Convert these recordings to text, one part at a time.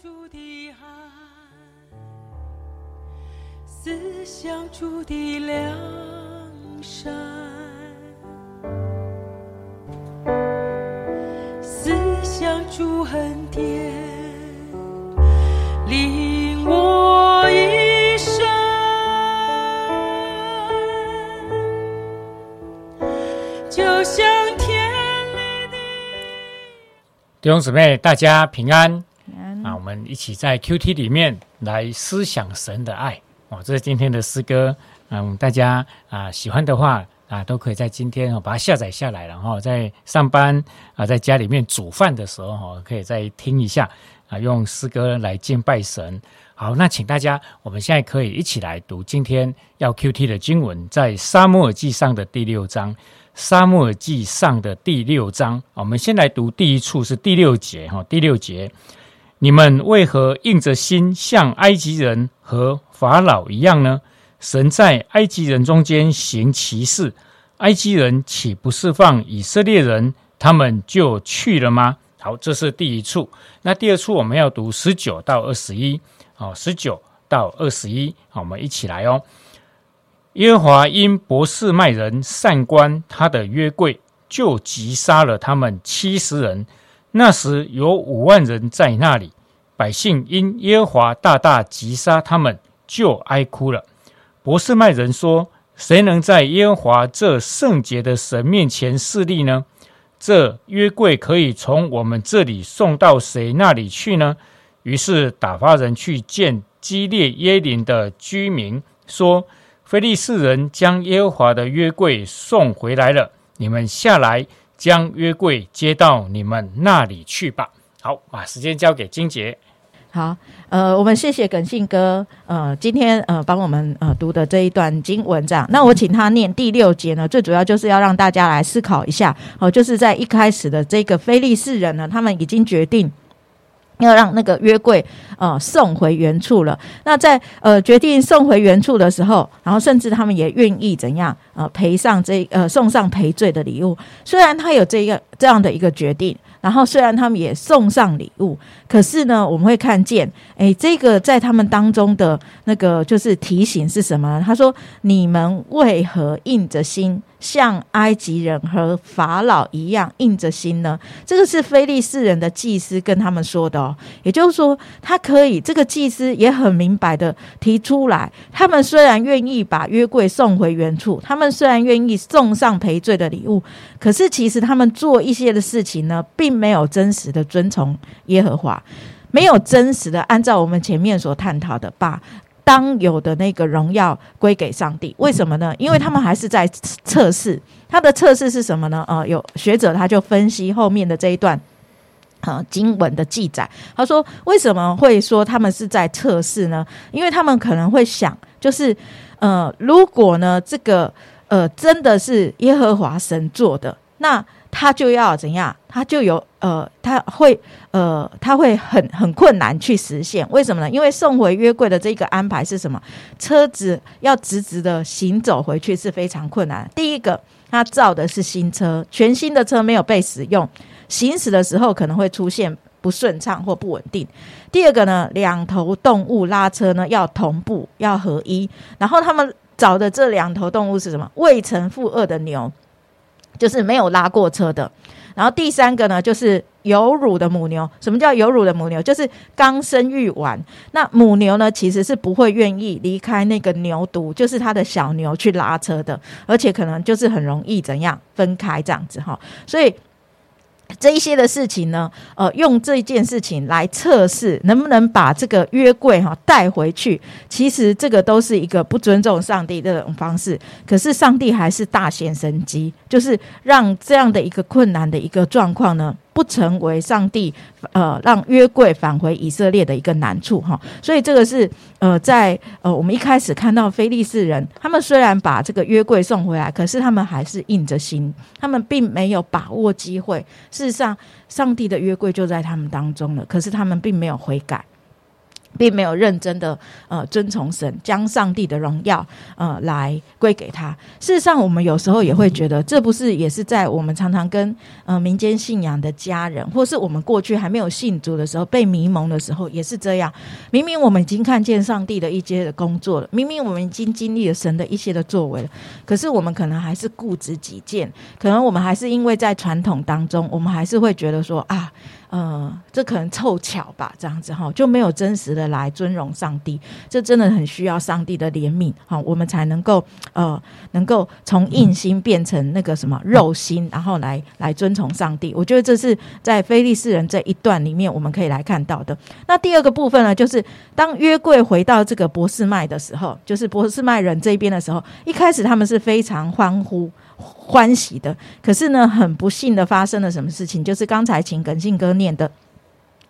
主的爱，思想主的良善，思想主恩典，领我一生。就像天里的弟兄姊妹，大家平安啊！我们一起在 QT 里面来思想神的爱哦。这是今天的诗歌，嗯，大家啊喜欢的话啊，都可以在今天哦把它下载下来，然后在上班啊，在家里面煮饭的时候哈，可以再听一下啊，用诗歌来敬拜神。好，那请大家，我们现在可以一起来读今天要 QT 的经文，在沙漠耳记上的第六章。沙漠耳记上的第六章，我们先来读第一处是第六节哈，第六节，你们为何硬着心像埃及人和法老一样呢？神在埃及人中间行奇事，埃及人岂不释放以色列人，他们就去了吗？好，这是第一处。那第二处我们要读十九到二十一，好，十九到二十一，好，我们一起来哦。耶和华因博士麦人善观他的约柜，就击杀了他们七十人。那时有五万人在那里，百姓因耶和华大大击杀他们，就哀哭了。博士麦人说：“谁能在耶和华这圣洁的神面前侍立呢？这约柜可以从我们这里送到谁那里去呢？”于是打发人去见基列耶林的居民，说：“非利士人将耶和华的约柜送回来了，你们下来将约柜接到你们那里去吧。”好，把时间交给金杰。好，呃，我们谢谢耿信哥，呃，今天呃帮我们呃读的这一段经文，这样，那我请他念第六节呢，最主要就是要让大家来思考一下，哦、就是在一开始的这个非利士人呢，他们已经决定。要让那个约柜呃送回原处了。那在呃决定送回原处的时候，然后甚至他们也愿意怎样呃赔上这呃送上赔罪的礼物。虽然他有这个这样的一个决定，然后虽然他们也送上礼物，可是呢，我们会看见，哎，这个在他们当中的那个就是提醒是什么？他说：“你们为何硬着心，像埃及人和法老一样硬着心呢？”这个是非利士人的祭司跟他们说的哦。也就是说，他可以这个祭司也很明白的提出来，他们虽然愿意把约柜送回原处，他们虽然愿意送上赔罪的礼物，可是其实他们做一些的事情呢，并没有真实的遵从耶和华，没有真实的按照我们前面所探讨的，把当有的那个荣耀归给上帝。为什么呢？因为他们还是在测试，他的测试是什么呢？呃，有学者他就分析后面的这一段。呃，经文的记载，他说为什么会说他们是在测试呢？因为他们可能会想，就是呃，如果呢这个呃真的是耶和华神做的，那他就要怎样？他就有呃，他会呃，他会很很困难去实现。为什么呢？因为送回约柜的这个安排是什么？车子要直直的行走回去是非常困难。第一个，他造的是新车，全新的车没有被使用。行驶的时候可能会出现不顺畅或不稳定。第二个呢，两头动物拉车呢要同步要合一，然后他们找的这两头动物是什么？未曾负二的牛，就是没有拉过车的。然后第三个呢，就是有乳的母牛。什么叫有乳的母牛？就是刚生育完。那母牛呢，其实是不会愿意离开那个牛犊，就是它的小牛去拉车的，而且可能就是很容易怎样分开这样子哈。所以。这一些的事情呢，呃，用这件事情来测试能不能把这个约柜哈带回去，其实这个都是一个不尊重上帝的这种方式。可是上帝还是大显神机，就是让这样的一个困难的一个状况呢，不成为上帝呃让约柜返回以色列的一个难处哈。所以这个是呃在呃我们一开始看到菲利士人，他们虽然把这个约柜送回来，可是他们还是硬着心，他们并没有把握机会。事实上，上帝的约柜就在他们当中了，可是他们并没有悔改。并没有认真的呃遵从神，将上帝的荣耀呃来归给他。事实上，我们有时候也会觉得，这不是也是在我们常常跟呃民间信仰的家人，或是我们过去还没有信主的时候被迷蒙的时候，也是这样。明明我们已经看见上帝的一些的工作了，明明我们已经经历了神的一些的作为了，可是我们可能还是固执己见，可能我们还是因为在传统当中，我们还是会觉得说啊。呃，这可能凑巧吧，这样子哈，就没有真实的来尊荣上帝。这真的很需要上帝的怜悯哈，我们才能够呃，能够从硬心变成那个什么肉心，然后来来遵从上帝。我觉得这是在非利士人这一段里面我们可以来看到的。那第二个部分呢，就是当约柜回到这个博士麦的时候，就是博士麦人这边的时候，一开始他们是非常欢呼。欢喜的，可是呢，很不幸的发生了什么事情？就是刚才请耿信哥念的，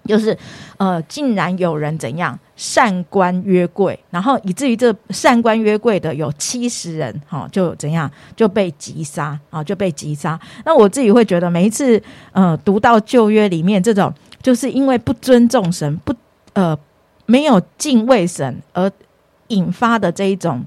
就是呃，竟然有人怎样善观约柜，然后以至于这善观约柜的有七十人，哈，就怎样就被击杀啊，就被击杀。那我自己会觉得，每一次呃读到旧约里面这种，就是因为不尊重神，不呃没有敬畏神而引发的这一种，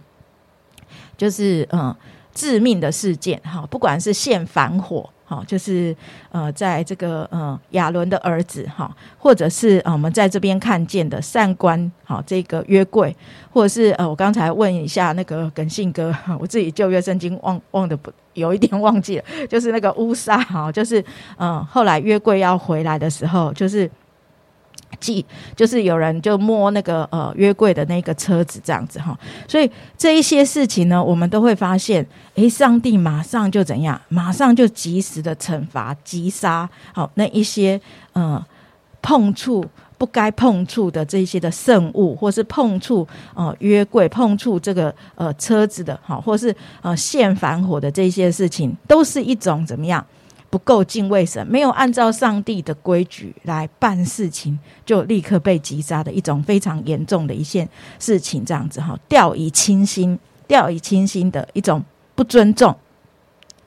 就是嗯。致命的事件，哈，不管是现反火，哈，就是呃，在这个呃亚伦的儿子，哈，或者是呃我们在这边看见的善官，哈，这个约柜，或者是呃我刚才问一下那个耿信哥，我自己旧约圣经忘忘的不有一点忘记了，就是那个乌沙，哈，就是嗯后来约柜要回来的时候，就是。记就是有人就摸那个呃约柜的那个车子这样子哈，所以这一些事情呢，我们都会发现，诶，上帝马上就怎样，马上就及时的惩罚击杀好那一些呃碰触不该碰触的这些的圣物，或是碰触呃约柜碰触这个呃车子的哈，或是呃现反火的这些事情，都是一种怎么样？不够敬畏神，没有按照上帝的规矩来办事情，就立刻被击杀的一种非常严重的一件事情，这样子哈，掉以轻心，掉以轻心的一种不尊重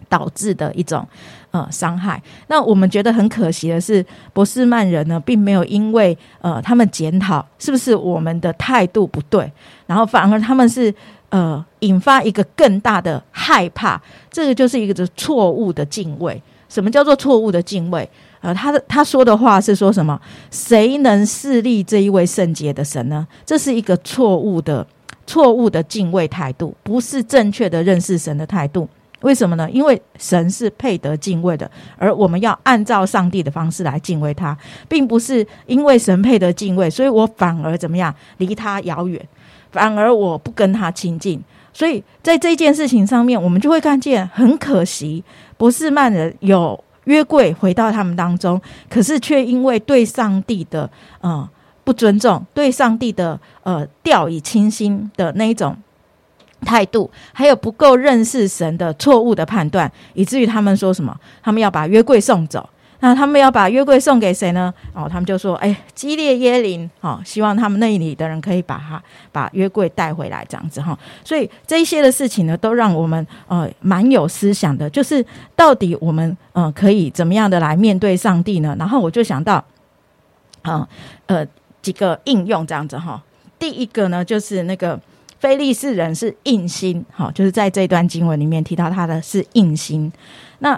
导致的一种呃伤害。那我们觉得很可惜的是，博斯曼人呢，并没有因为呃他们检讨是不是我们的态度不对，然后反而他们是呃引发一个更大的害怕，这个就是一个错误的敬畏。什么叫做错误的敬畏？呃，他的他说的话是说什么？谁能势立这一位圣洁的神呢？这是一个错误的、错误的敬畏态度，不是正确的认识神的态度。为什么呢？因为神是配得敬畏的，而我们要按照上帝的方式来敬畏他，并不是因为神配得敬畏，所以我反而怎么样离他遥远，反而我不跟他亲近。所以在这件事情上面，我们就会看见很可惜。不是曼人有约柜回到他们当中，可是却因为对上帝的呃不尊重，对上帝的呃掉以轻心的那一种态度，还有不够认识神的错误的判断，以至于他们说什么，他们要把约柜送走。那他们要把约柜送给谁呢？哦，他们就说：“哎，基列耶林，哦，希望他们那里的人可以把他把约柜带回来，这样子哈。所以这一些的事情呢，都让我们呃蛮有思想的，就是到底我们呃可以怎么样的来面对上帝呢？然后我就想到，啊呃几个应用这样子哈。第一个呢，就是那个非利士人是硬心，哈，就是在这段经文里面提到他的是硬心，那。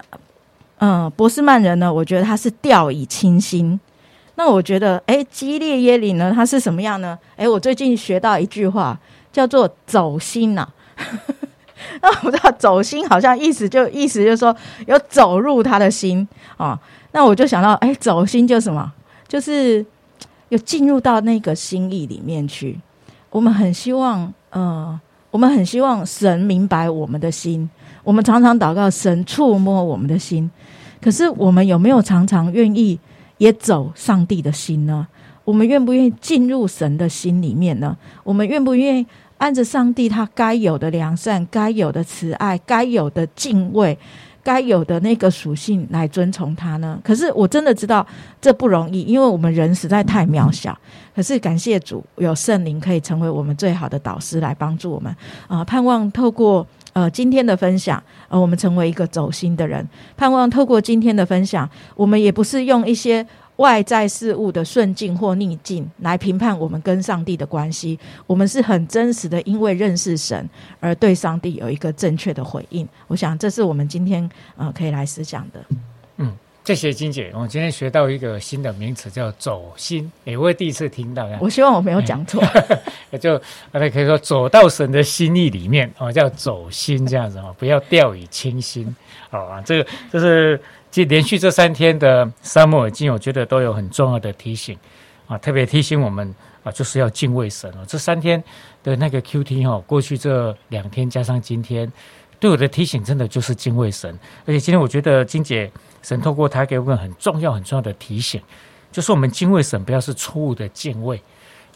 嗯，波斯曼人呢？我觉得他是掉以轻心。那我觉得，哎，基列耶里呢？他是什么样呢？哎，我最近学到一句话，叫做“走心”呐。那我知道“走心”好像意思就意思就是说有走入他的心啊。那我就想到，哎，走心就什么？就是有进入到那个心意里面去。我们很希望，嗯，我们很希望神明白我们的心。我们常常祷告神触摸我们的心。可是我们有没有常常愿意也走上帝的心呢？我们愿不愿意进入神的心里面呢？我们愿不愿意按着上帝他该有的良善、该有的慈爱、该有的敬畏、该有的那个属性来遵从他呢？可是我真的知道这不容易，因为我们人实在太渺小。可是感谢主，有圣灵可以成为我们最好的导师来帮助我们啊！盼望透过。呃，今天的分享，呃，我们成为一个走心的人，盼望透过今天的分享，我们也不是用一些外在事物的顺境或逆境来评判我们跟上帝的关系。我们是很真实的，因为认识神而对上帝有一个正确的回应。我想这是我们今天呃可以来思想的。嗯，谢谢金姐，我今天学到一个新的名词叫走心，也我也第一次听到呀。我希望我没有讲错。也 就大家可以说走到神的心意里面哦，叫走心这样子哦，不要掉以轻心哦。这个就是这连续这三天的沙漠耳经，我觉得都有很重要的提醒啊，特别提醒我们啊，就是要敬畏神哦。这三天的那个 Q T 哈，过去这两天加上今天，对我的提醒真的就是敬畏神。而且今天我觉得金姐神透过他给我们很重要很重要的提醒，就是我们敬畏神不要是错误的敬畏。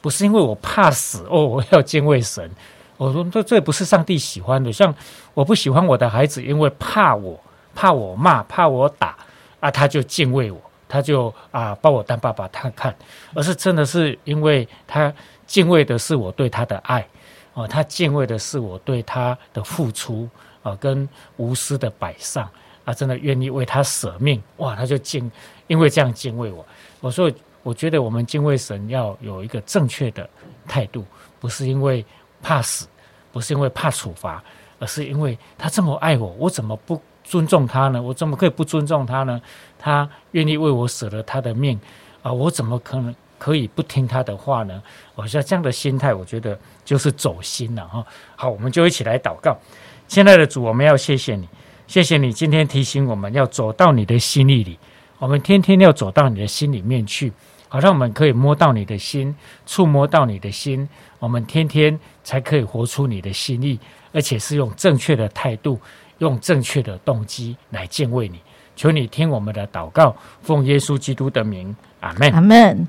不是因为我怕死哦，我要敬畏神。我说这这不是上帝喜欢的。像我不喜欢我的孩子，因为怕我，怕我骂，怕我打啊，他就敬畏我，他就啊把我当爸爸他看。而是真的是因为他敬畏的是我对他的爱哦，他敬畏的是我对他的付出啊，跟无私的摆上啊，真的愿意为他舍命哇，他就敬，因为这样敬畏我。我说。我觉得我们敬畏神要有一个正确的态度，不是因为怕死，不是因为怕处罚，而是因为他这么爱我，我怎么不尊重他呢？我怎么可以不尊重他呢？他愿意为我舍了他的命啊，我怎么可能可以不听他的话呢？我像这样的心态，我觉得就是走心了哈。好，我们就一起来祷告。亲爱的主，我们要谢谢你，谢谢你今天提醒我们要走到你的心里里，我们天天要走到你的心里面去。好让我们可以摸到你的心，触摸到你的心，我们天天才可以活出你的心意，而且是用正确的态度，用正确的动机来敬畏你。求你听我们的祷告，奉耶稣基督的名，阿门。阿门。